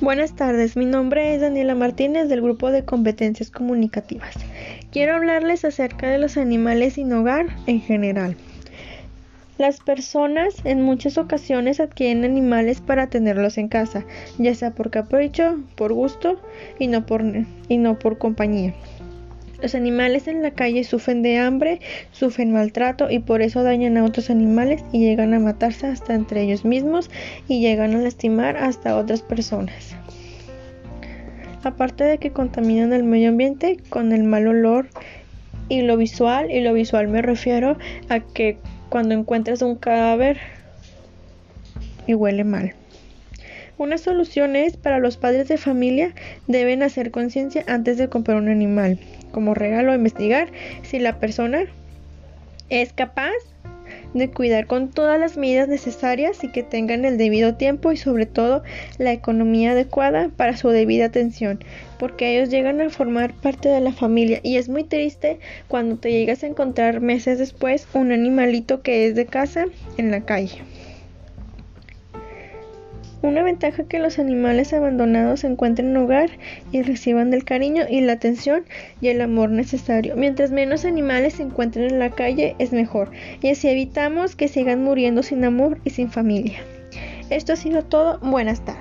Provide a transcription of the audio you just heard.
Buenas tardes, mi nombre es Daniela Martínez del grupo de competencias comunicativas. Quiero hablarles acerca de los animales sin hogar en general. Las personas en muchas ocasiones adquieren animales para tenerlos en casa, ya sea por capricho, por gusto y no por, y no por compañía. Los animales en la calle sufren de hambre, sufren maltrato y por eso dañan a otros animales y llegan a matarse hasta entre ellos mismos y llegan a lastimar hasta otras personas. Aparte de que contaminan el medio ambiente con el mal olor y lo visual, y lo visual me refiero a que cuando encuentras un cadáver y huele mal. Una solución es para los padres de familia deben hacer conciencia antes de comprar un animal como regalo investigar si la persona es capaz de cuidar con todas las medidas necesarias y que tengan el debido tiempo y sobre todo la economía adecuada para su debida atención, porque ellos llegan a formar parte de la familia y es muy triste cuando te llegas a encontrar meses después un animalito que es de casa en la calle. Una ventaja que los animales abandonados encuentren hogar y reciban el cariño y la atención y el amor necesario. Mientras menos animales se encuentren en la calle es mejor y así evitamos que sigan muriendo sin amor y sin familia. Esto ha sido todo. Buenas tardes.